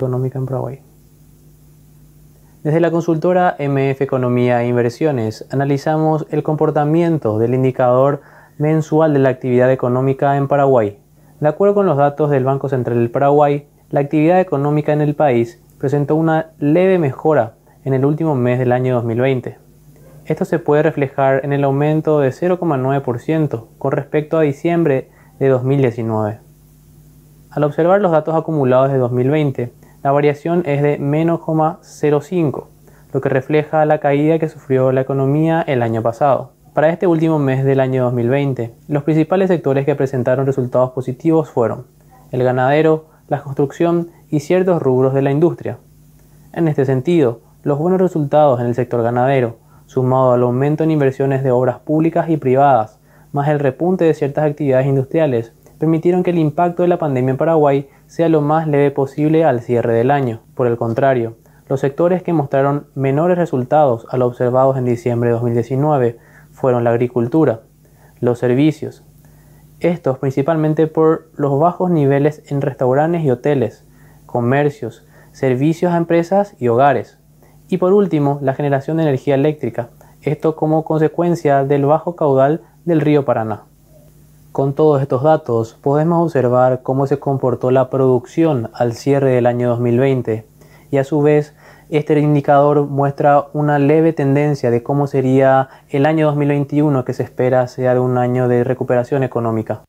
económica en Paraguay. Desde la consultora MF Economía e Inversiones analizamos el comportamiento del indicador mensual de la actividad económica en Paraguay. De acuerdo con los datos del Banco Central del Paraguay, la actividad económica en el país presentó una leve mejora en el último mes del año 2020. Esto se puede reflejar en el aumento de 0,9% con respecto a diciembre de 2019. Al observar los datos acumulados de 2020, la variación es de menos 0,05, lo que refleja la caída que sufrió la economía el año pasado. Para este último mes del año 2020, los principales sectores que presentaron resultados positivos fueron el ganadero, la construcción y ciertos rubros de la industria. En este sentido, los buenos resultados en el sector ganadero, sumado al aumento en inversiones de obras públicas y privadas, más el repunte de ciertas actividades industriales, permitieron que el impacto de la pandemia en Paraguay sea lo más leve posible al cierre del año. Por el contrario, los sectores que mostraron menores resultados a los observados en diciembre de 2019 fueron la agricultura, los servicios, estos principalmente por los bajos niveles en restaurantes y hoteles, comercios, servicios a empresas y hogares. Y por último, la generación de energía eléctrica, esto como consecuencia del bajo caudal del río Paraná. Con todos estos datos podemos observar cómo se comportó la producción al cierre del año 2020 y a su vez este indicador muestra una leve tendencia de cómo sería el año 2021 que se espera sea un año de recuperación económica.